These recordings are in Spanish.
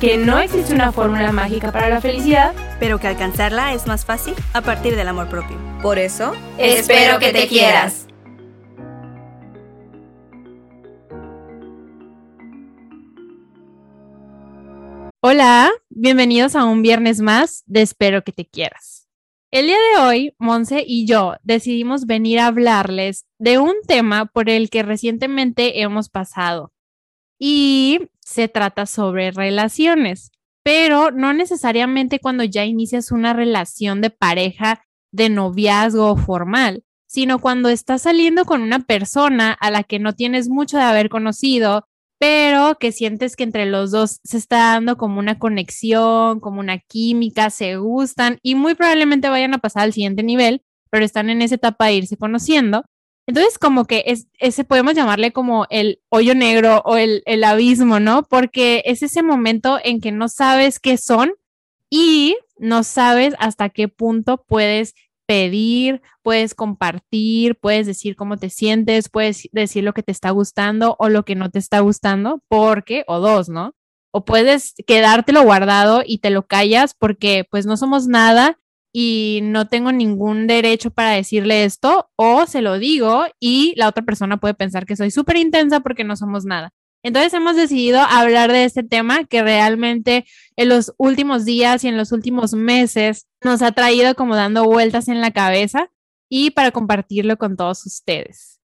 que no existe una fórmula mágica para la felicidad. pero que alcanzarla es más fácil a partir del amor propio. Por eso, Espero que te quieras. Hola, bienvenidos a un viernes más de Espero que te quieras. El día de hoy, Monse y yo decidimos venir a hablarles de un tema por el que recientemente hemos pasado. Y se trata sobre relaciones, pero no necesariamente cuando ya inicias una relación de pareja, de noviazgo formal, sino cuando estás saliendo con una persona a la que no tienes mucho de haber conocido, pero que sientes que entre los dos se está dando como una conexión, como una química, se gustan y muy probablemente vayan a pasar al siguiente nivel, pero están en esa etapa de irse conociendo. Entonces, como que es, ese podemos llamarle como el hoyo negro o el, el abismo, ¿no? Porque es ese momento en que no sabes qué son y no sabes hasta qué punto puedes pedir, puedes compartir, puedes decir cómo te sientes, puedes decir lo que te está gustando o lo que no te está gustando, porque, o dos, ¿no? O puedes quedártelo guardado y te lo callas porque pues no somos nada y no tengo ningún derecho para decirle esto, o se lo digo y la otra persona puede pensar que soy súper intensa porque no somos nada. Entonces hemos decidido hablar de este tema que realmente en los últimos días y en los últimos meses nos ha traído como dando vueltas en la cabeza y para compartirlo con todos ustedes.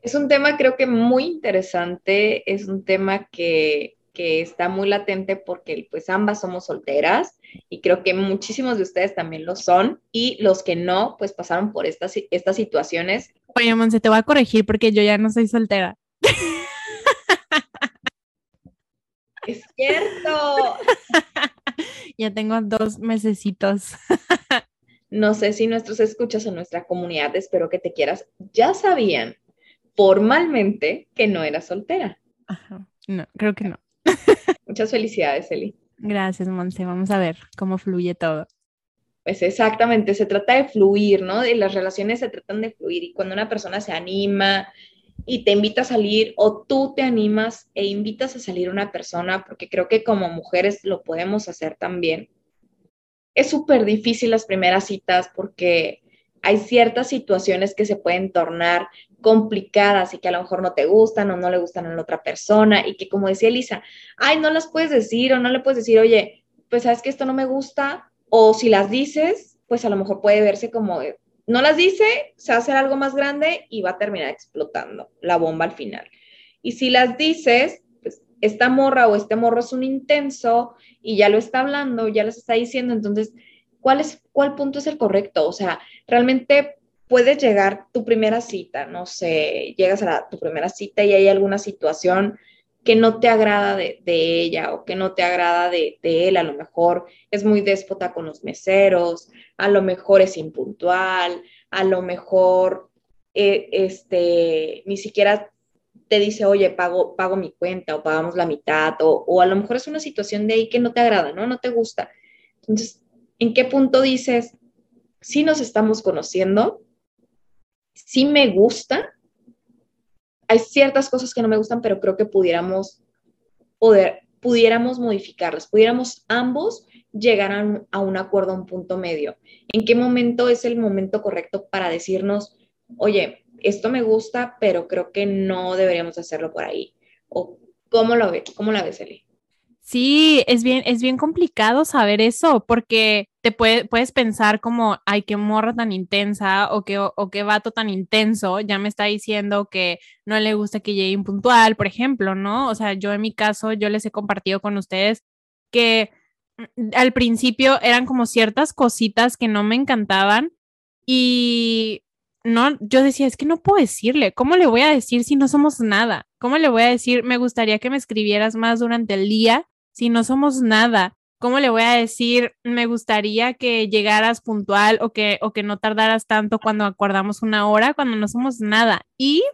Es un tema creo que muy interesante, es un tema que, que está muy latente porque pues ambas somos solteras y creo que muchísimos de ustedes también lo son y los que no pues pasaron por estas, estas situaciones. Oye, Monse, te voy a corregir porque yo ya no soy soltera. Es cierto. ya tengo dos mesecitos. No sé si nuestros escuchas en nuestra comunidad, espero que te quieras, ya sabían formalmente que no eras soltera. Ajá. No, creo que no. Muchas felicidades, Eli. Gracias, Monse. Vamos a ver cómo fluye todo. Pues exactamente, se trata de fluir, ¿no? Y las relaciones se tratan de fluir y cuando una persona se anima y te invita a salir o tú te animas e invitas a salir una persona, porque creo que como mujeres lo podemos hacer también. Es súper difícil las primeras citas porque hay ciertas situaciones que se pueden tornar complicadas y que a lo mejor no te gustan o no le gustan a la otra persona y que como decía Elisa, ay, no las puedes decir o no le puedes decir, oye, pues sabes que esto no me gusta o si las dices, pues a lo mejor puede verse como, no las dice, se va a hacer algo más grande y va a terminar explotando la bomba al final. Y si las dices, pues esta morra o este morro es un intenso y ya lo está hablando, ya les está diciendo, entonces, ¿cuál, es, ¿cuál punto es el correcto? O sea, realmente puedes llegar tu primera cita, no sé, llegas a la, tu primera cita y hay alguna situación que no te agrada de, ella o que no te agrada de, de, él, a lo mejor es muy déspota con los meseros, a lo mejor es impuntual, a lo mejor eh, este, ni siquiera te dice, oye, pago, pago mi cuenta o pagamos la mitad, o, o a lo mejor es una situación de ahí que no te agrada, ¿no? No te gusta. Entonces, ¿en qué punto dices, si nos estamos conociendo, sí me gusta, hay ciertas cosas que no me gustan, pero creo que pudiéramos poder, pudiéramos modificarlas, pudiéramos ambos llegar a un, acuerdo, a un punto medio. ¿En qué momento es el momento correcto para decirnos, oye, esto me gusta, pero creo que no deberíamos hacerlo por ahí? ¿O cómo lo ves? ¿Cómo la ves, Eli? Sí, es bien, es bien complicado saber eso, porque puedes pensar como, ay, qué morra tan intensa o qué, o, qué vato tan intenso, ya me está diciendo que no le gusta que llegue impuntual, por ejemplo, ¿no? O sea, yo en mi caso, yo les he compartido con ustedes que al principio eran como ciertas cositas que no me encantaban y no, yo decía, es que no puedo decirle, ¿cómo le voy a decir si no somos nada? ¿Cómo le voy a decir, me gustaría que me escribieras más durante el día si no somos nada? ¿Cómo le voy a decir? Me gustaría que llegaras puntual o que, o que no tardaras tanto cuando acordamos una hora, cuando no somos nada. Y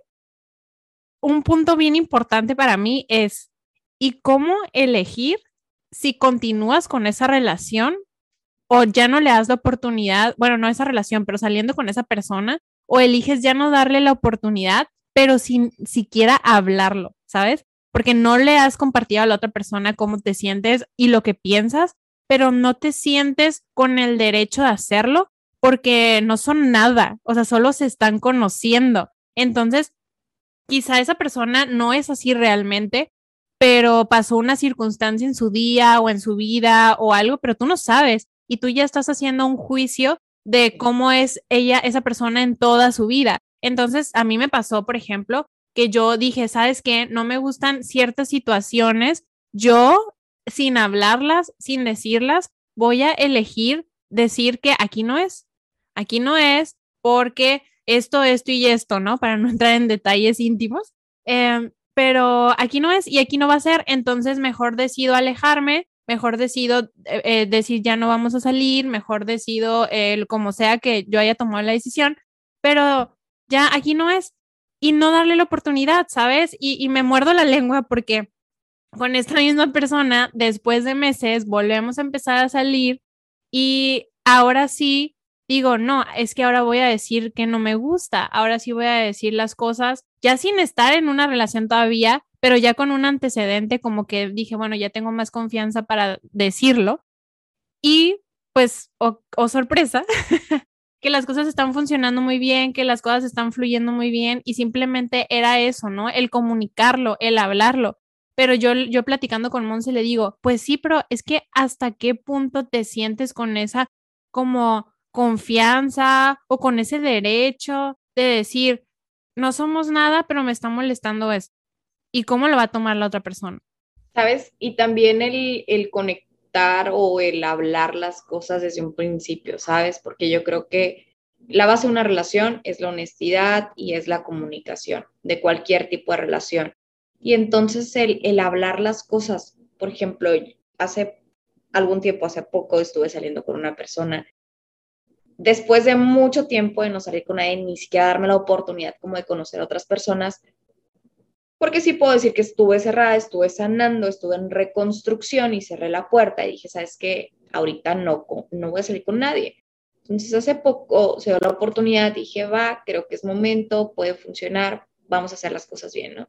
un punto bien importante para mí es, ¿y cómo elegir si continúas con esa relación o ya no le das la oportunidad, bueno, no esa relación, pero saliendo con esa persona, o eliges ya no darle la oportunidad, pero sin siquiera hablarlo, ¿sabes? Porque no le has compartido a la otra persona cómo te sientes y lo que piensas, pero no te sientes con el derecho de hacerlo porque no son nada, o sea, solo se están conociendo. Entonces, quizá esa persona no es así realmente, pero pasó una circunstancia en su día o en su vida o algo, pero tú no sabes y tú ya estás haciendo un juicio de cómo es ella, esa persona en toda su vida. Entonces, a mí me pasó, por ejemplo, que yo dije, ¿sabes qué? No me gustan ciertas situaciones. Yo, sin hablarlas, sin decirlas, voy a elegir decir que aquí no es. Aquí no es porque esto, esto y esto, ¿no? Para no entrar en detalles íntimos. Em, pero aquí no es y aquí no va a ser. Entonces, mejor decido alejarme mejor decido eh, eh, decir ya no vamos a salir, mejor decido el como sea que yo haya tomado la decisión, pero ya aquí no es y no darle la oportunidad, ¿sabes? Y, me muerdo la lengua porque con esta misma persona, después de meses, volvemos a empezar a salir y ahora sí digo, no, es que ahora voy a decir que no me gusta, ahora sí voy a decir las cosas, ya sin estar en una relación todavía, pero ya con un antecedente como que dije, bueno, ya tengo más confianza para decirlo. Y pues, o, sorpresa, que las cosas están funcionando muy bien, que las cosas están fluyendo muy bien y simplemente era eso, ¿no? El comunicarlo, el hablarlo. Pero yo, yo platicando con Monse le digo, pues sí, pero es que hasta qué punto te sientes con esa como confianza o con ese derecho de decir, no somos nada, pero me está molestando esto y cómo lo va a tomar la otra persona. ¿Sabes? Y también el, el conectar o el hablar las cosas desde un principio, ¿sabes? Porque yo creo que la base de una relación es la honestidad y es la comunicación de cualquier tipo de relación. Y entonces el, el hablar las cosas, por ejemplo, hace algún tiempo, hace poco, estuve saliendo con una persona. Después de mucho tiempo de no salir con nadie, ni siquiera darme la oportunidad como de conocer a otras personas, porque sí puedo decir que estuve cerrada, estuve sanando, estuve en reconstrucción y cerré la puerta y dije, ¿sabes qué? Ahorita no, no voy a salir con nadie. Entonces hace poco se dio la oportunidad, dije, va, creo que es momento, puede funcionar, vamos a hacer las cosas bien, ¿no?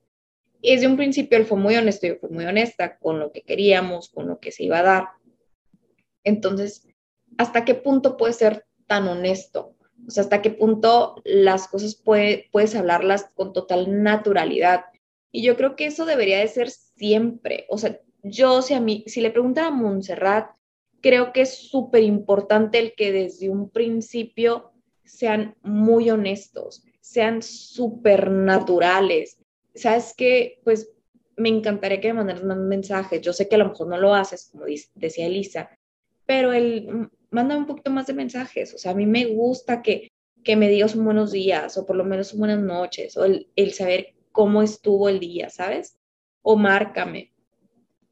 Y desde un principio él fue muy honesto, yo fui muy honesta con lo que queríamos, con lo que se iba a dar. Entonces, ¿hasta qué punto puede ser tan honesto? O sea, ¿hasta qué punto las cosas puede, puedes hablarlas con total naturalidad? Y yo creo que eso debería de ser siempre. O sea, yo si a mí, si le preguntara a Montserrat, creo que es súper importante el que desde un principio sean muy honestos, sean súper naturales. Sabes que, pues, me encantaría que me mandaras más mensajes. Yo sé que a lo mejor no lo haces, como decía Elisa, pero el manda un poquito más de mensajes. O sea, a mí me gusta que, que me digas un buenos días o por lo menos un buenas noches o el, el saber cómo estuvo el día, ¿sabes? O márcame,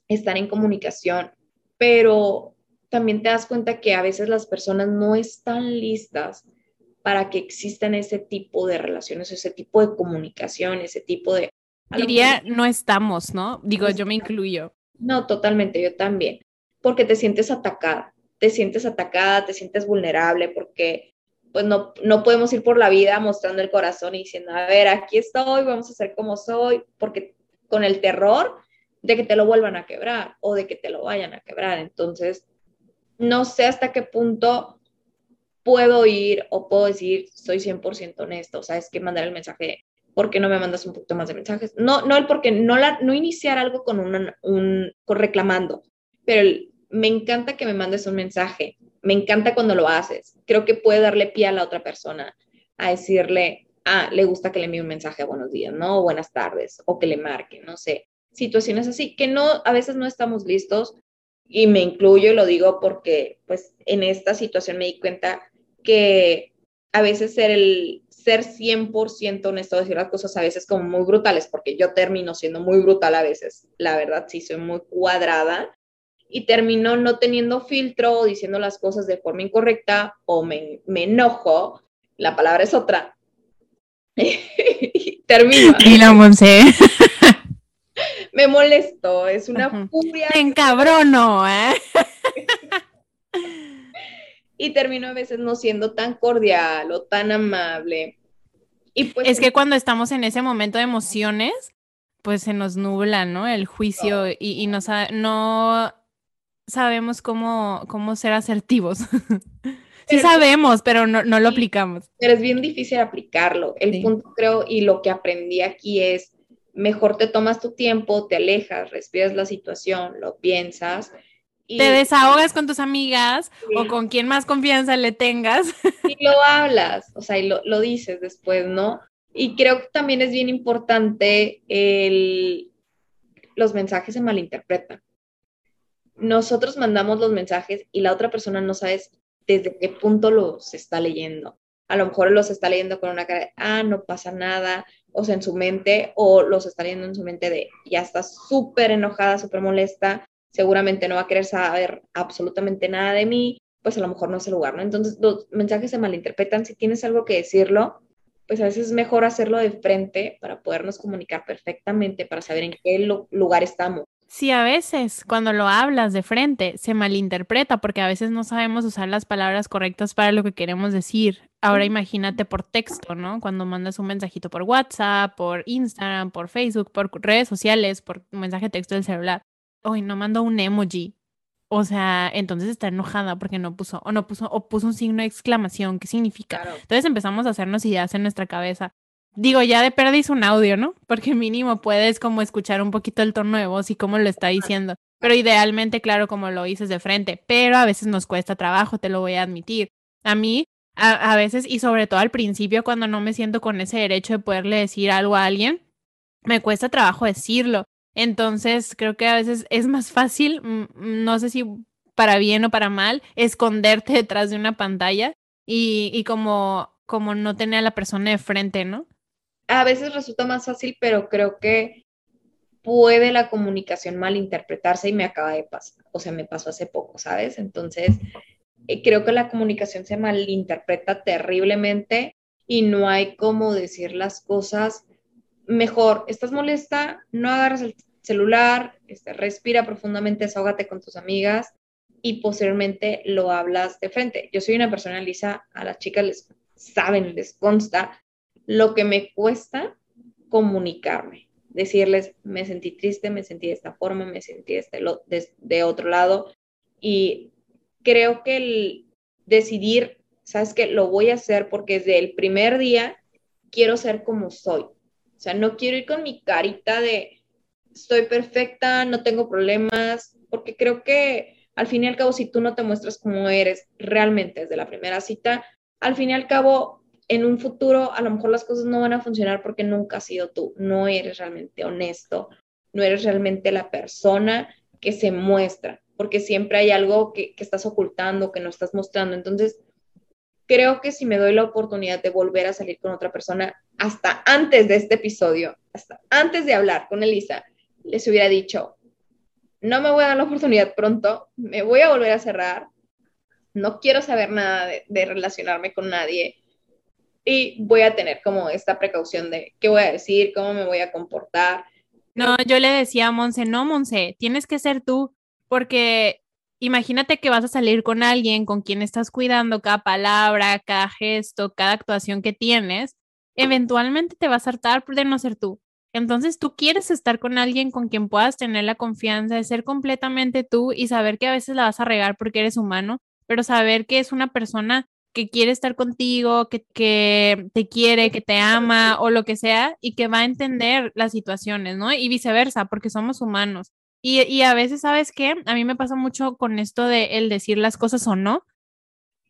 estar en comunicación, pero también te das cuenta que a veces las personas no están listas para que existan ese tipo de relaciones, ese tipo de comunicación, ese tipo de... Diría, no estamos, ¿no? Digo, yo me incluyo. No, totalmente, yo también, porque te sientes atacada, te sientes atacada, te sientes vulnerable, porque pues no, no podemos ir por la vida mostrando el corazón y diciendo, a ver, aquí estoy, vamos a ser como soy, porque con el terror de que te lo vuelvan a quebrar o de que te lo vayan a quebrar. Entonces, no sé hasta qué punto puedo ir o puedo decir, soy 100% honesto, o sea, es que mandar el mensaje, ¿por qué no me mandas un poquito más de mensajes? No, no el porque no, la, no iniciar algo con un, con reclamando, pero me encanta que me mandes un mensaje, me encanta cuando lo haces. Creo que puede darle pie a la otra persona a decirle, ah, le gusta que le envíe un mensaje buenos días, ¿no? O buenas tardes, o que le marque, no sé. Situaciones así que no, a veces no estamos listos y me incluyo y lo digo porque pues en esta situación me di cuenta que a veces ser el ser 100% honesto, decir las cosas a veces como muy brutales, porque yo termino siendo muy brutal a veces, la verdad sí soy muy cuadrada y termino no teniendo filtro o diciendo las cosas de forma incorrecta o me, me enojo, la palabra es otra. termino. Y la Monse. me molesto, es una furia. Me encabrono, ¿eh? y termino a veces no siendo tan cordial o tan amable. Y pues, es que cuando estamos en ese momento de emociones, pues se nos nubla, ¿no? El juicio y, y no, no sabemos cómo, cómo ser asertivos. sí sabemos, pero no, no, lo aplicamos. Pero es bien difícil aplicarlo. El punto creo y lo que aprendí aquí es, mejor te tomas tu tiempo, te alejas, respiras la situación, lo piensas. Y... Te desahogas con tus amigas o con quien más confianza le tengas. Y lo hablas, o sea, y lo, lo dices después, ¿no? Y creo que también es bien importante el... Los mensajes se malinterpretan nosotros mandamos los mensajes y la otra persona no sabe desde qué punto los está leyendo. A lo mejor los está leyendo con una cara de, ah, no pasa nada, o sea, en su mente, o los está leyendo en su mente de, ya está súper enojada, súper molesta, seguramente no va a querer saber absolutamente nada de mí, pues a lo mejor no es el lugar, ¿no? Entonces los mensajes se malinterpretan, si tienes algo que decirlo, pues a veces es mejor hacerlo de frente para podernos comunicar perfectamente, para saber en qué lugar estamos. Sí, a veces cuando lo hablas de frente se malinterpreta porque a veces no sabemos usar las palabras correctas para lo que queremos decir. Ahora imagínate por texto, ¿no? Cuando mandas un mensajito por WhatsApp, por Instagram, por Facebook, por redes sociales, por mensaje de texto del celular. Hoy no mando un emoji. O sea, entonces está enojada porque no puso, o no puso, o puso un signo de exclamación. ¿Qué significa? Entonces empezamos a hacernos ideas en nuestra cabeza digo, ya de perdis un audio, ¿no? Porque mínimo puedes como escuchar un poquito el tono de voz y cómo lo está diciendo. Pero idealmente, claro, como lo dices de frente, pero a veces nos cuesta trabajo, te lo voy a admitir. A mí, a, veces, y sobre todo al principio, cuando no me siento con ese derecho de poderle decir algo a alguien, me cuesta trabajo decirlo. Entonces, creo que a veces es más fácil, mm, no sé si para bien o para mal, esconderte detrás de una pantalla y, y como, como no tener a la persona de frente, ¿no? A veces resulta más fácil, pero creo que puede la comunicación malinterpretarse y me acaba de pasar, o sea, me pasó hace poco, ¿sabes? Entonces, eh, creo que la comunicación se malinterpreta terriblemente y no hay cómo decir las cosas mejor. ¿Estás molesta? No agarras el celular, este, respira profundamente, desahógate con tus amigas y posteriormente lo hablas de frente. Yo soy una persona, Lisa, a las chicas les saben, les consta lo que me cuesta comunicarme, decirles, me sentí triste, me sentí de esta forma, me sentí de, este de, otro lado. Y creo que el decidir, sabes que lo voy a hacer porque desde el primer día quiero ser como soy. O sea, no quiero ir con mi carita de estoy perfecta, no tengo problemas, porque creo que al fin y al cabo, si tú no te muestras como eres realmente desde la primera cita, al fin y al cabo en un futuro a lo mejor las cosas no van a funcionar porque nunca has sido tú, no eres realmente honesto, no eres realmente la persona que se muestra, porque siempre hay algo que, estás ocultando, que no estás mostrando. Entonces, creo que si me doy la oportunidad de volver a salir con otra persona, hasta antes de este episodio, hasta antes de hablar con Elisa, les hubiera dicho, no me voy a dar la oportunidad pronto, me voy a volver a cerrar, no quiero saber nada de relacionarme con nadie, y voy a tener como esta precaución de qué voy a decir, cómo me voy a comportar. No, yo le decía a Monse, no, Monse, tienes que ser tú, porque imagínate que vas a salir con alguien con quien estás cuidando cada palabra, cada gesto, cada actuación que tienes, eventualmente te vas a hartar de no ser tú. Entonces tú quieres estar con alguien con quien puedas tener la confianza de ser completamente tú y saber que a veces la vas a regar porque eres humano, pero saber que es una persona que quiere estar contigo, que, que, te quiere, que te ama o lo que sea y que va a entender las situaciones, ¿no? Y viceversa, porque somos humanos. Y, y a veces, ¿sabes qué? A mí me pasa mucho con esto de el decir las cosas o no,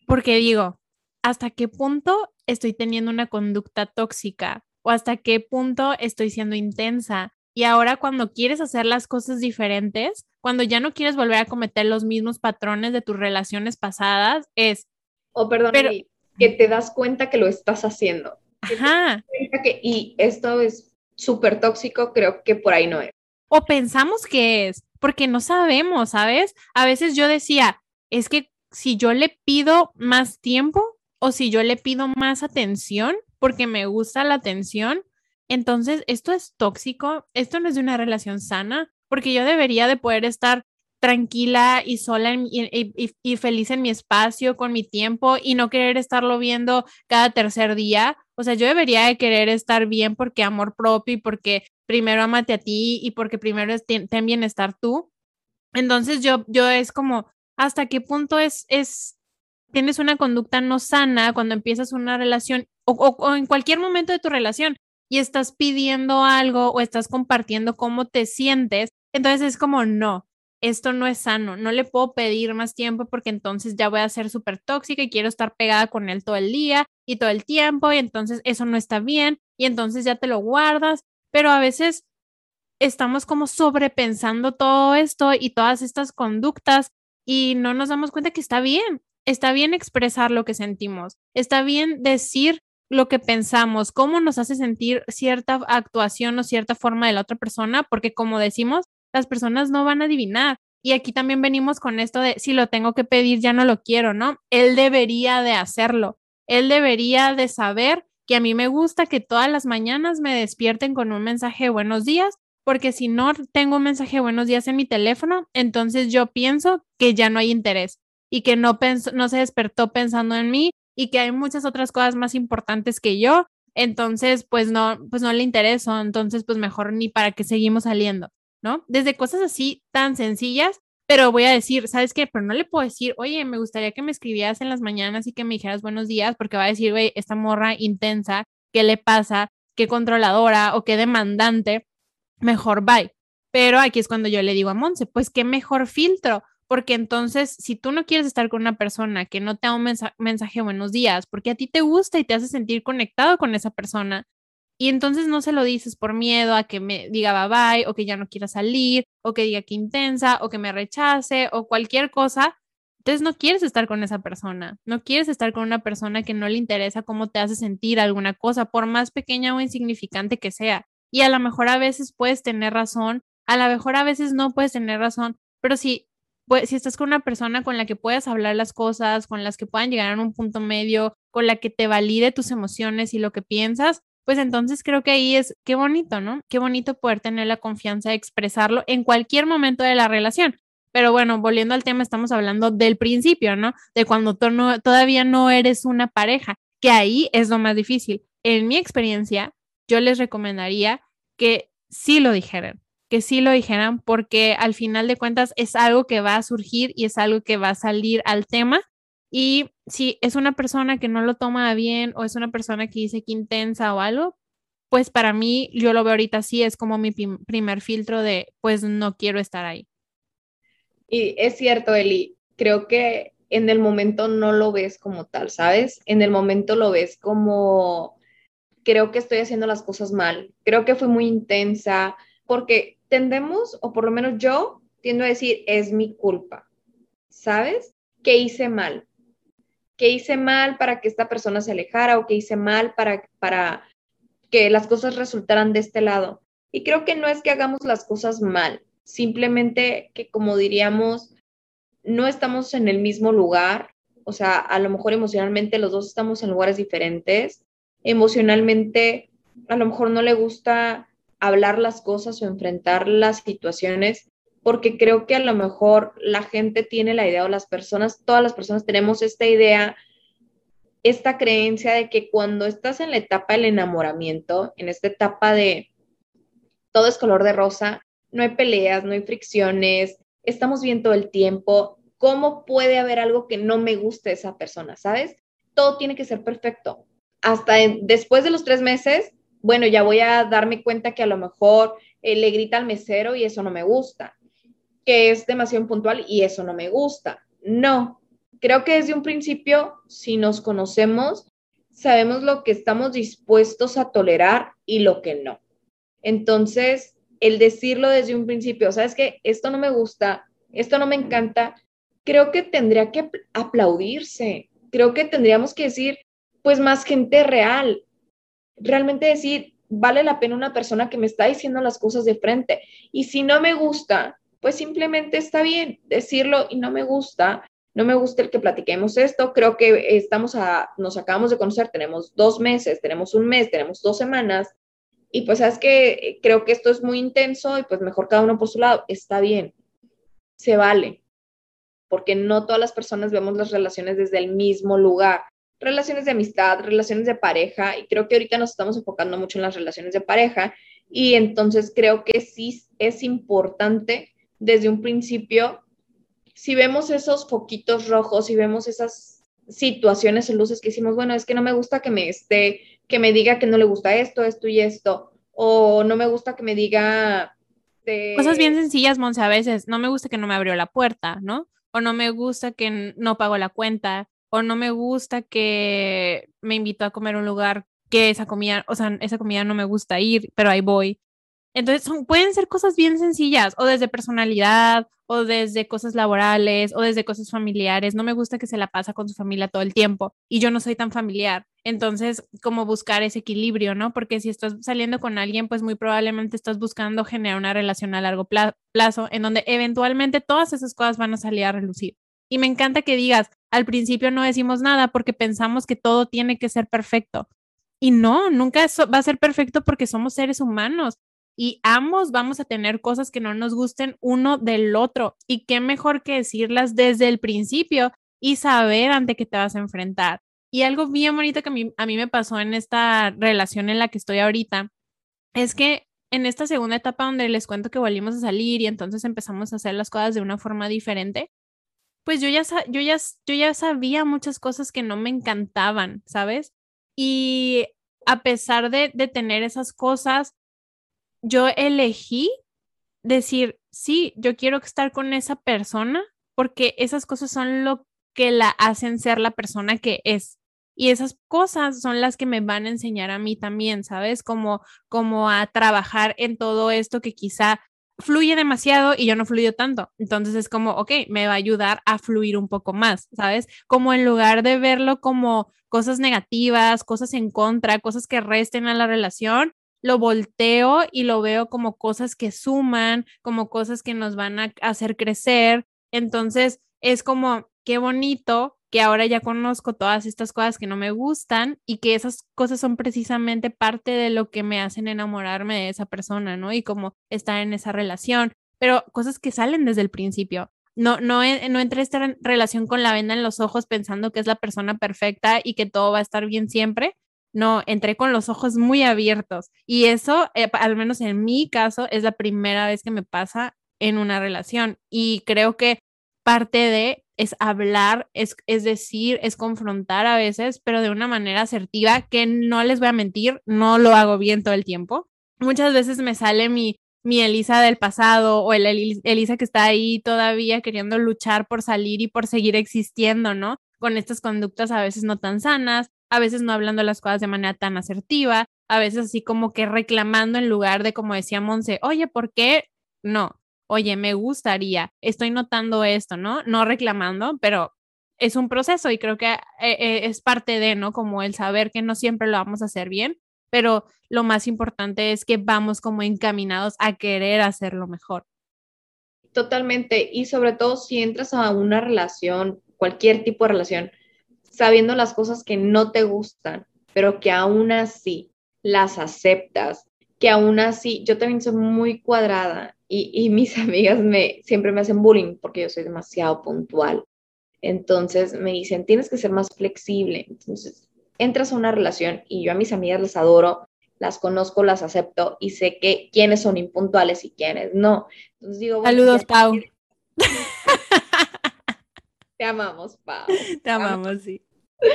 porque digo, ¿hasta qué punto estoy teniendo una conducta tóxica? ¿O hasta qué punto estoy siendo intensa? Y ahora cuando quieres hacer las cosas diferentes, cuando ya no quieres volver a cometer los mismos patrones de tus relaciones pasadas, es, o perdón, que te das cuenta que lo estás haciendo. Ajá. Que, y esto es súper tóxico, creo que por ahí no es. O pensamos que es, porque no sabemos, ¿sabes? A veces yo decía, es que si yo le pido más tiempo o si yo le pido más atención, porque me gusta la atención, entonces esto es tóxico, esto no es de una relación sana, porque yo debería de poder estar tranquila y sola y, feliz en mi espacio, con mi tiempo y no querer estarlo viendo cada tercer día. O sea, yo debería de querer estar bien porque amor propio y porque primero amate a ti y porque primero ten bienestar tú. Entonces yo, yo es como, ¿hasta qué punto es, es, tienes una conducta no sana cuando empiezas una relación o, o en cualquier momento de tu relación y estás pidiendo algo o estás compartiendo cómo te sientes? Entonces es como, no, esto no es sano, no le puedo pedir más tiempo porque entonces ya voy a ser súper tóxica y quiero estar pegada con él todo el día y todo el tiempo y entonces eso no está bien y entonces ya te lo guardas, pero a veces estamos como sobrepensando todo esto y todas estas conductas y no nos damos cuenta que está bien, está bien expresar lo que sentimos, está bien decir lo que pensamos, cómo nos hace sentir cierta actuación o cierta forma de la otra persona, porque como decimos, las personas no van a adivinar. Y aquí también venimos con esto de si lo tengo que pedir, ya no lo quiero, ¿no? Él debería de hacerlo. Él debería de saber que a mí me gusta que todas las mañanas me despierten con un mensaje de buenos días, porque si no tengo un mensaje de buenos días en mi teléfono, entonces yo pienso que ya no hay interés y que no, no se despertó pensando en mí y que hay muchas otras cosas más importantes que yo. Entonces, pues no, pues no le intereso, entonces pues mejor ni para qué seguimos saliendo. Desde cosas así tan sencillas, pero voy a decir, ¿sabes qué? Pero no le puedo decir, oye, me gustaría que me escribieras en las mañanas y que me dijeras buenos días, porque va a decir, güey, esta morra intensa, ¿qué le pasa? ¿Qué controladora o qué demandante? Mejor bye. Pero aquí es cuando yo le digo a Monse, pues qué mejor filtro, porque entonces si tú no quieres estar con una persona que no te da un mensaje buenos días, porque a ti te gusta y te hace sentir conectado con esa persona, y entonces no se lo dices por miedo a que me diga bye bye o que ya no quiera salir o que diga que intensa o que me rechace o cualquier cosa. Entonces no quieres estar con esa persona, no quieres estar con una persona que no le interesa cómo te hace sentir alguna cosa, por más pequeña o insignificante que sea. Y a lo mejor a veces puedes tener razón, a lo mejor a veces no puedes tener razón, pero si, pues, si estás con una persona con la que puedas hablar las cosas, con las que puedan llegar a un punto medio, con la que te valide tus emociones y lo que piensas, pues entonces creo que ahí es, qué bonito, ¿no? Qué bonito poder tener la confianza de expresarlo en cualquier momento de la relación. Pero bueno, volviendo al tema, estamos hablando del principio, ¿no? De cuando todavía no eres una pareja, que ahí es lo más difícil. En mi experiencia, yo les recomendaría que sí lo dijeran, que sí lo dijeran, porque al final de cuentas es algo que va a surgir y es algo que va a salir al tema y si es una persona que no lo toma bien o es una persona que dice que intensa o algo, pues para mí, yo lo veo ahorita así, es como mi primer filtro de, pues no quiero estar ahí. Y es cierto, Eli, creo que en el momento no lo ves como tal, ¿sabes? En el momento lo ves como, creo que estoy haciendo las cosas mal, creo que fui muy intensa, porque tendemos, o por lo menos yo, tiendo a decir, es mi culpa, ¿sabes? ¿Qué hice mal? Qué hice mal para que esta persona se alejara o qué hice mal para, para que las cosas resultaran de este lado. Y creo que no es que hagamos las cosas mal, simplemente que como diríamos, no estamos en el mismo lugar, o sea, a lo mejor emocionalmente los dos estamos en lugares diferentes, emocionalmente a lo mejor no le gusta hablar las cosas o enfrentar las situaciones porque creo que a lo mejor la gente tiene la idea o las personas, todas las personas tenemos esta idea, esta creencia de que cuando estás en la etapa del enamoramiento, en esta etapa de todo es color de rosa, no hay peleas, no hay fricciones, estamos bien todo el tiempo, ¿cómo puede haber algo que no me guste de esa persona? ¿Sabes? Todo tiene que ser perfecto. Hasta después de los tres meses, bueno, ya voy a darme cuenta que a lo mejor eh, le grita al mesero y eso no me gusta que es demasiado puntual y eso no me gusta. No, creo que desde un principio, si nos conocemos, sabemos lo que estamos dispuestos a tolerar y lo que no. Entonces, el decirlo desde un principio, sabes que esto no me gusta, esto no me encanta, creo que tendría que aplaudirse. Creo que tendríamos que decir, pues más gente real. Realmente decir, vale la pena una persona que me está diciendo las cosas de frente. Y si no me gusta, pues simplemente está bien decirlo y no me gusta, no me gusta el que platiquemos esto, creo que estamos a, nos acabamos de conocer, tenemos dos meses, tenemos un mes, tenemos dos semanas, y pues sabes que creo que esto es muy intenso y pues mejor cada uno por su lado, está bien, se vale, porque no todas las personas vemos las relaciones desde el mismo lugar. Relaciones de amistad, relaciones de pareja, y creo que ahorita nos estamos enfocando mucho en las relaciones de pareja, y entonces creo que sí es importante desde un principio, si vemos esos foquitos rojos, si vemos esas situaciones o luces que hicimos, bueno, es que no me gusta que me esté, que me diga que no le gusta esto, esto y esto, o no me gusta que me diga... Cosas bien sencillas, Monse, a veces, no me gusta que no me abrió la puerta, ¿no? o no me gusta que no pago la cuenta, o no me gusta que me invitó a comer un lugar que esa comida, o sea, esa comida no me gusta ir, pero ahí voy. Entonces, pueden ser cosas bien sencillas, o desde personalidad, o desde cosas laborales, o desde cosas familiares. No me gusta que se la pasa con su familia todo el tiempo y yo no soy tan familiar. Entonces, como buscar ese equilibrio, ¿no? Porque si estás saliendo con alguien, pues muy probablemente estás buscando generar una relación a largo plazo en donde eventualmente todas esas cosas van a salir a relucir. Y me encanta que digas, al principio no decimos nada porque pensamos que todo tiene que ser perfecto. Y no, nunca va a ser perfecto porque somos seres humanos y ambos vamos a tener cosas que no nos gusten uno del otro. Y qué mejor que decirlas desde el principio y saber ante qué te vas a enfrentar. Y algo bien bonito que a mí, me pasó en esta relación en la que estoy ahorita es que en esta segunda etapa donde les cuento que volvimos a salir y entonces empezamos a hacer las cosas de una forma diferente, pues yo ya, yo ya, yo ya sabía muchas cosas que no me encantaban, ¿sabes? Y a pesar de, de tener esas cosas, yo elegí decir, sí, yo quiero estar con esa persona porque esas cosas son lo que la hacen ser la persona que es. Y esas cosas son las que me van a enseñar a mí también, ¿sabes? Como, como a trabajar en todo esto que quizá fluye demasiado y yo no fluyo tanto. Entonces es como, ok, me va a ayudar a fluir un poco más, ¿sabes? Como en lugar de verlo como cosas negativas, cosas en contra, cosas que resten a la relación, lo volteo y lo veo como cosas que suman, como cosas que nos van a hacer crecer. Entonces, es como, qué bonito que ahora ya conozco todas estas cosas que no me gustan y que esas cosas son precisamente parte de lo que me hacen enamorarme de esa persona, ¿no? Y como estar en esa relación, pero cosas que salen desde el principio. No, no, no entré esta relación con la venda en los ojos pensando que es la persona perfecta y que todo va a estar bien siempre, no, entré con los ojos muy abiertos y eso, eh, al menos en mi caso, es la primera vez que me pasa en una relación y creo que parte de es hablar, es, es decir, es confrontar a veces, pero de una manera asertiva que no les voy a mentir, no lo hago bien todo el tiempo. Muchas veces me sale mi, mi Elisa del pasado o el Elisa que está ahí todavía queriendo luchar por salir y por seguir existiendo, ¿no? Con estas conductas a veces no tan sanas, a veces no hablando las cosas de manera tan asertiva, a veces así como que reclamando en lugar de como decía Monse, oye, ¿por qué? No, oye, me gustaría, estoy notando esto, ¿no? No reclamando, pero es un proceso y creo que eh, eh, es parte de, ¿no? Como el saber que no siempre lo vamos a hacer bien, pero lo más importante es que vamos como encaminados a querer hacerlo mejor. Totalmente, y sobre todo si entras a una relación, cualquier tipo de relación, sabiendo las cosas que no te gustan, pero que aún así las aceptas, que aún así, yo también soy muy cuadrada y, mis amigas me, siempre me hacen bullying porque yo soy demasiado puntual. Entonces me dicen, tienes que ser más flexible. Entonces entras a una relación y yo a mis amigas las adoro, las conozco, las acepto y sé que quiénes son impuntuales y quiénes no. Entonces digo, Saludos, Pau. Te amamos, Pau. Te amamos, sí.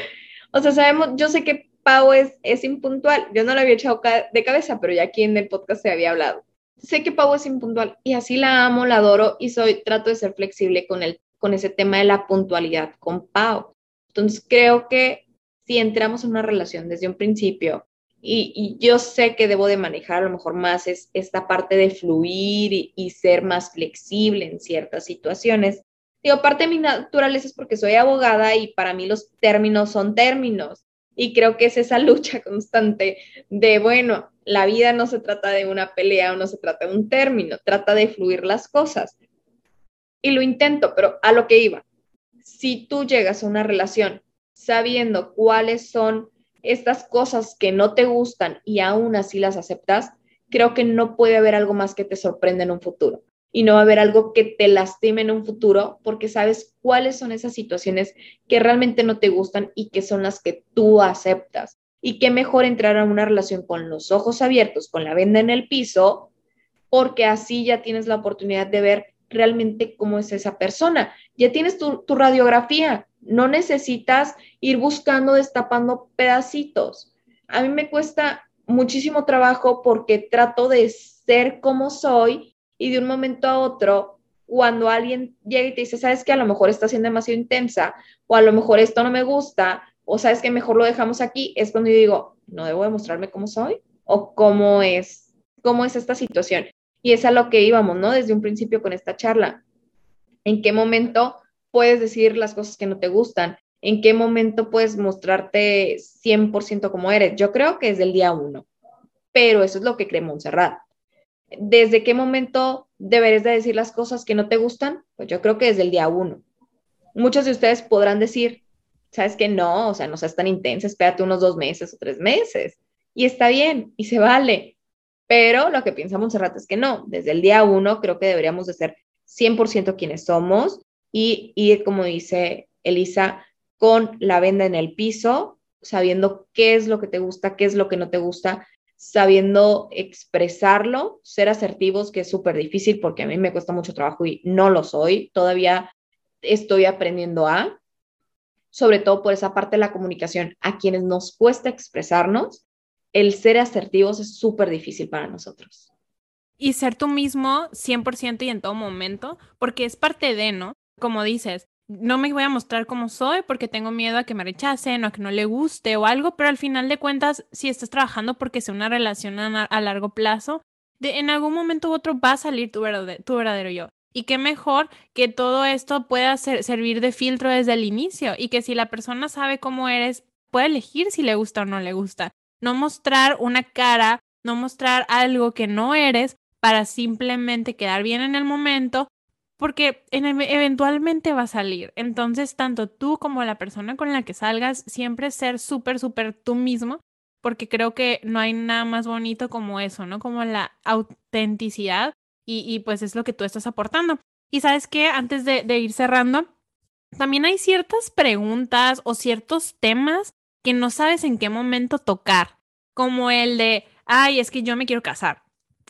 O sea, sabemos, yo sé que Pau es, es impuntual. Yo no lo había echado de cabeza, pero ya aquí en el podcast se había hablado. Sé que Pau es impuntual y así la amo, la adoro y soy, trato de ser flexible con, el, con ese tema de la puntualidad con Pau. Entonces creo que si entramos en una relación desde un principio y, y, yo sé que debo de manejar a lo mejor más es esta parte de fluir y, y, ser más flexible en ciertas situaciones, Digo, parte de mi naturaleza es porque soy abogada y para mí los términos son términos. Y creo que es esa lucha constante de, bueno, la vida no se trata de una pelea o no se trata de un término, trata de fluir las cosas. y lo intento, pero a lo que iba. Si tú llegas a una relación sabiendo cuáles son estas cosas que no te gustan y aún así las aceptas, creo que no puede haber algo más que te sorprenda en un futuro y no va a haber algo que te lastime en un futuro porque sabes cuáles son esas situaciones que realmente no te gustan y que son las que tú aceptas. Y qué mejor entrar a una relación con los ojos abiertos, con la venda en el piso, porque así ya tienes la oportunidad de ver realmente cómo es esa persona. Ya tienes tu, tu radiografía, no necesitas ir buscando, destapando pedacitos. A mí me cuesta muchísimo trabajo porque trato de ser como soy y de un momento a otro, cuando alguien llega y te dice, sabes que a lo mejor está siendo demasiado intensa o a lo mejor esto no me gusta o sabes que mejor lo dejamos aquí, es cuando yo digo, no debo demostrarme cómo soy o cómo es, cómo es esta situación. Y es a lo que íbamos, ¿no? Desde un principio con esta charla. ¿En qué momento puedes decir las cosas que no te gustan? ¿En qué momento puedes mostrarte 100% como eres? Yo creo que es del día uno, pero eso es lo que cree Montserrat. ¿Desde qué momento deberes de decir las cosas que no te gustan? Pues yo creo que desde el día uno. Muchos de ustedes podrán decir, sabes que no, o sea, no seas tan intensa, espérate unos dos meses o tres meses. Y está bien, y se vale. Pero lo que piensa Montserrat es que no, desde el día uno creo que deberíamos de ser 100% quienes somos y ir, como dice Elisa, con la venda en el piso, sabiendo qué es lo que te gusta, qué es lo que no te gusta, sabiendo expresarlo, ser asertivos, que es súper difícil porque a mí me cuesta mucho trabajo y no lo soy. Todavía estoy aprendiendo a, sobre todo por esa parte de la comunicación, a quienes nos cuesta expresarnos, el ser asertivos es súper difícil para nosotros. Y ser tú mismo 100% y en todo momento, porque es parte de, ¿no? Como dices, no me voy a mostrar como soy porque tengo miedo a que me rechacen o a que no le guste o algo, pero al final de cuentas, si estás trabajando porque sea una relación a, largo plazo, de, en algún momento u otro va a salir tu, verdadero yo. Y qué mejor que todo esto pueda servir de filtro desde el inicio y que si la persona sabe cómo eres, puede elegir si le gusta o no le gusta. No mostrar una cara, no mostrar algo que no eres para simplemente quedar bien en el momento porque eventualmente va a salir. Entonces, tanto tú como la persona con la que salgas, siempre ser súper, súper tú mismo, porque creo que no hay nada más bonito como eso, ¿no? Como la autenticidad y, pues es lo que tú estás aportando. Y sabes qué, antes de, de ir cerrando, también hay ciertas preguntas o ciertos temas que no sabes en qué momento tocar, como el de, ay, es que yo me quiero casar,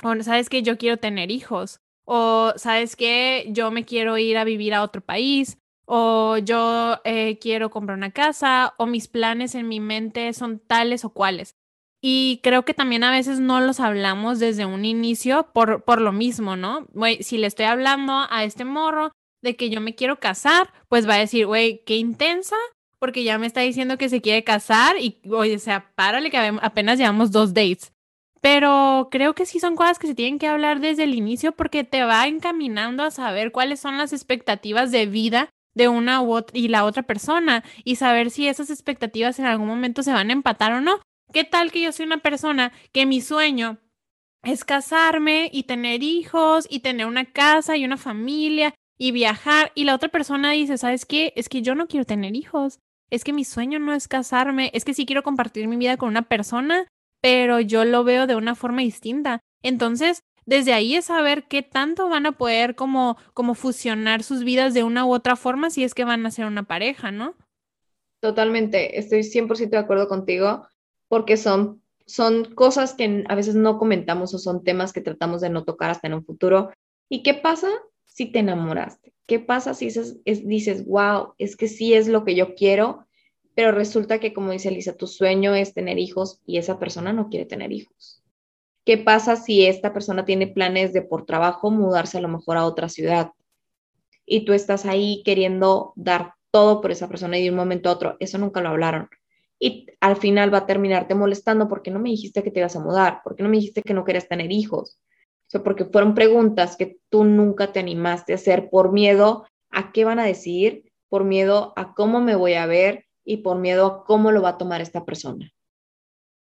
o sabes que yo quiero tener hijos, o sabes que yo me quiero ir a vivir a otro país, o yo eh, quiero comprar una casa, o mis planes en mi mente son tales o cuales. Y creo que también a veces no los hablamos desde un inicio por, por lo mismo, ¿no? Güey, si le estoy hablando a este morro de que yo me quiero casar, pues va a decir, güey, qué intensa, porque ya me está diciendo que se quiere casar y, oye, o sea, párale que apenas llevamos dos dates. Pero creo que sí son cosas que se tienen que hablar desde el inicio porque te va encaminando a saber cuáles son las expectativas de vida de una u otra y la otra persona y saber si esas expectativas en algún momento se van a empatar o no. ¿Qué tal que yo soy una persona que mi sueño es casarme y tener hijos y tener una casa y una familia y viajar y la otra persona dice, ¿sabes qué? Es que yo no quiero tener hijos. Es que mi sueño no es casarme, es que sí quiero compartir mi vida con una persona, pero yo lo veo de una forma distinta. Entonces, desde ahí es saber qué tanto van a poder como, como fusionar sus vidas de una u otra forma si es que van a ser una pareja, ¿no? Totalmente, estoy 100% de acuerdo contigo porque son, son cosas que a veces no comentamos o son temas que tratamos de no tocar hasta en un futuro. ¿Y qué pasa si te enamoraste? ¿Qué pasa si dices, dices wow, es que sí es lo que yo quiero pero resulta que, como dice Lisa, tu sueño es tener hijos y esa persona no quiere tener hijos. ¿Qué pasa si esta persona tiene planes de por trabajo mudarse a lo mejor a otra ciudad y tú estás ahí queriendo dar todo por esa persona y de un momento a otro, eso nunca lo hablaron. Y al final va a terminarte molestando porque no me dijiste que te ibas a mudar, porque no me dijiste que no querías tener hijos. O sea, porque fueron preguntas que tú nunca te animaste a hacer por miedo a qué van a decir, por miedo a cómo me voy a ver, y por miedo cómo lo va a tomar esta persona.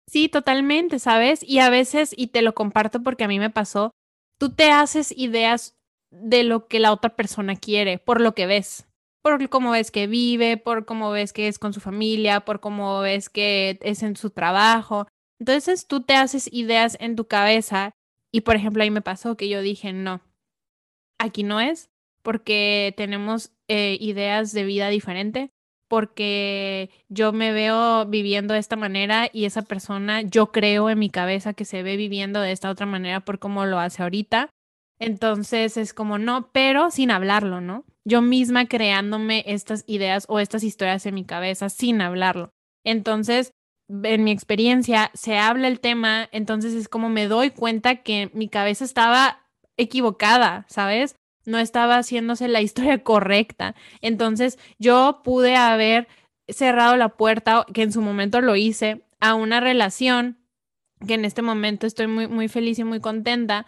Sí, totalmente, ¿sabes? Y a veces, y te lo comparto porque a mí me pasó, tú te haces ideas de lo que la otra persona quiere, por lo que ves, por cómo ves que vive, por cómo ves que es con su familia, por cómo ves que es en su trabajo. Entonces tú te haces ideas en tu cabeza y por ejemplo ahí me pasó que yo dije, no, aquí no es porque tenemos eh, ideas de vida diferente, porque yo me veo viviendo de esta manera y esa persona, yo creo en mi cabeza que se ve viviendo de esta otra manera por cómo lo hace ahorita. Entonces es como no, pero sin hablarlo, ¿no? Yo misma creándome estas ideas o estas historias en mi cabeza sin hablarlo. Entonces, en mi experiencia, se habla el tema, entonces es como me doy cuenta que mi cabeza estaba equivocada, ¿sabes? No estaba haciéndose la historia correcta. Entonces, yo pude haber cerrado la puerta, que en su momento lo hice, a una relación que en este momento estoy muy, muy feliz y muy contenta,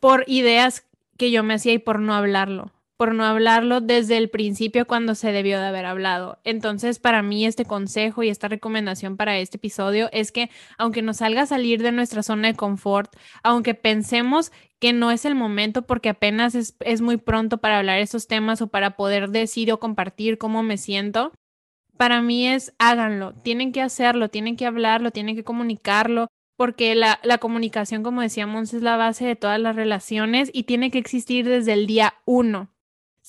por ideas que yo me hacía y por no hablarlo, por no hablarlo desde el principio cuando se debió de haber hablado. Entonces, para mí este consejo y esta recomendación para este episodio es que aunque nos salga a salir de nuestra zona de confort, aunque pensemos que no es el momento porque apenas es, es muy pronto para hablar esos temas o para poder decir o compartir cómo me siento, para mí es háganlo, tienen que hacerlo, tienen que hablarlo, tienen que comunicarlo, porque la, la, comunicación, como decíamos, es la base de todas las relaciones y tiene que existir desde el día uno,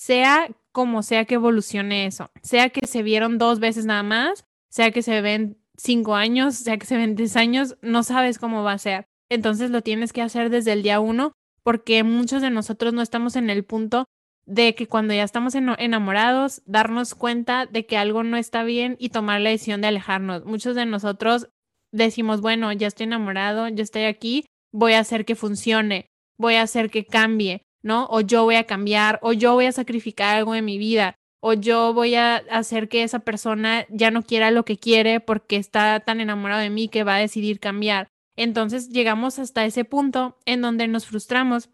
sea como sea que evolucione eso, sea que se vieron dos veces nada más, sea que se ven cinco años, sea que se ven diez años, no sabes cómo va a ser. Entonces lo tienes que hacer desde el día uno porque muchos de nosotros no estamos en el punto de que cuando ya estamos enamorados, darnos cuenta de que algo no está bien y tomar la decisión de alejarnos. Muchos de nosotros decimos, bueno, ya estoy enamorado, ya estoy aquí, voy a hacer que funcione, voy a hacer que cambie, ¿no? O yo voy a cambiar, o yo voy a sacrificar algo en mi vida, o yo voy a hacer que esa persona ya no quiera lo que quiere porque está tan enamorado de mí que va a decidir cambiar. Entonces llegamos hasta ese punto en donde nos frustramos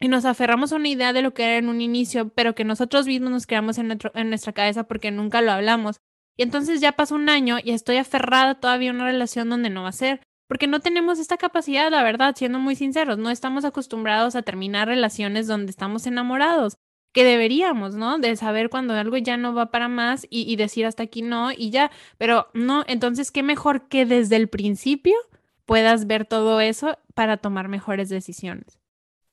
y nos aferramos a una idea de lo que era en un inicio, pero que nosotros mismos nos creamos en, en nuestra cabeza porque nunca lo hablamos. Y entonces ya pasó un año y estoy aferrada todavía a una relación donde no va a ser, porque no tenemos esta capacidad, la verdad, siendo muy sinceros, no estamos acostumbrados a terminar relaciones donde estamos enamorados, que deberíamos, ¿no? De saber cuando algo ya no va para más y, y decir hasta aquí no y ya, pero no, entonces, ¿qué mejor que desde el principio puedas ver todo eso para tomar mejores decisiones?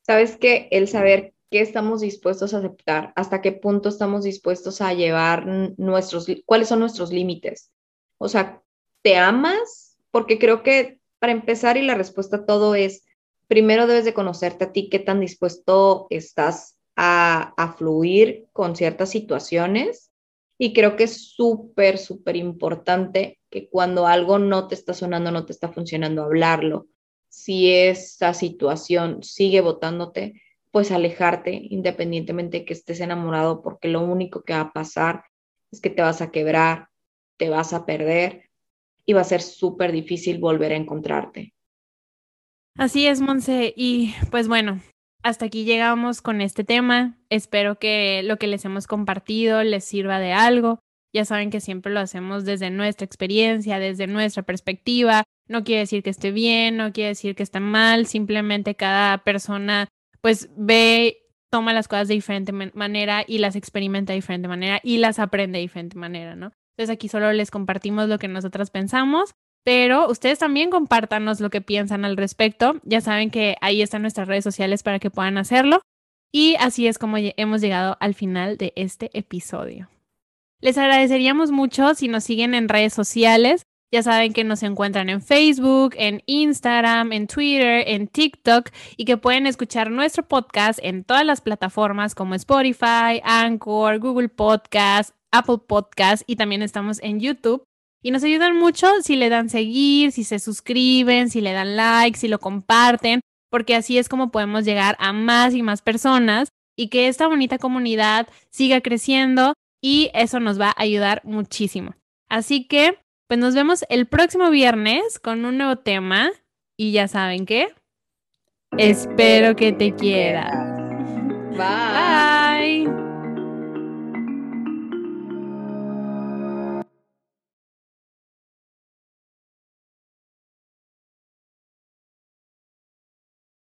Sabes que el saber qué estamos dispuestos a aceptar, hasta qué punto estamos dispuestos a llevar nuestros, cuáles son nuestros límites. O sea, ¿te amas? Porque creo que para empezar y la respuesta a todo es, primero debes de conocerte a ti, qué tan dispuesto estás a, a fluir con ciertas situaciones. Y creo que es súper, súper importante que cuando algo no te está sonando, no te está funcionando, hablarlo. Si esa situación sigue votándote, pues alejarte independientemente de que estés enamorado, porque lo único que va a pasar es que te vas a quebrar, te vas a perder y va a ser súper difícil volver a encontrarte. Así es, Monse. Y pues bueno, hasta aquí llegamos con este tema. Espero que lo que les hemos compartido les sirva de algo. Ya saben que siempre lo hacemos desde nuestra experiencia, desde nuestra perspectiva. No quiere decir que esté bien, no quiere decir que esté mal, simplemente cada persona pues ve, toma las cosas de diferente manera y las experimenta de diferente manera y las aprende de diferente manera, ¿no? Entonces aquí solo les compartimos lo que nosotras pensamos, pero ustedes también compártanos lo que piensan al respecto. Ya saben que ahí están nuestras redes sociales para que puedan hacerlo. Y así es como hemos llegado al final de este episodio. Les agradeceríamos mucho si nos siguen en redes sociales. Ya saben que nos encuentran en Facebook, en Instagram, en Twitter, en TikTok y que pueden escuchar nuestro podcast en todas las plataformas como Spotify, Anchor, Google Podcast, Apple Podcast y también estamos en YouTube. Y nos ayudan mucho si le dan seguir, si se suscriben, si le dan like, si lo comparten, porque así es como podemos llegar a más y más personas y que esta bonita comunidad siga creciendo y eso nos va a ayudar muchísimo. Así que pues nos vemos el próximo viernes con un nuevo tema y ya saben qué. Espero que te quieras. Bye. Bye.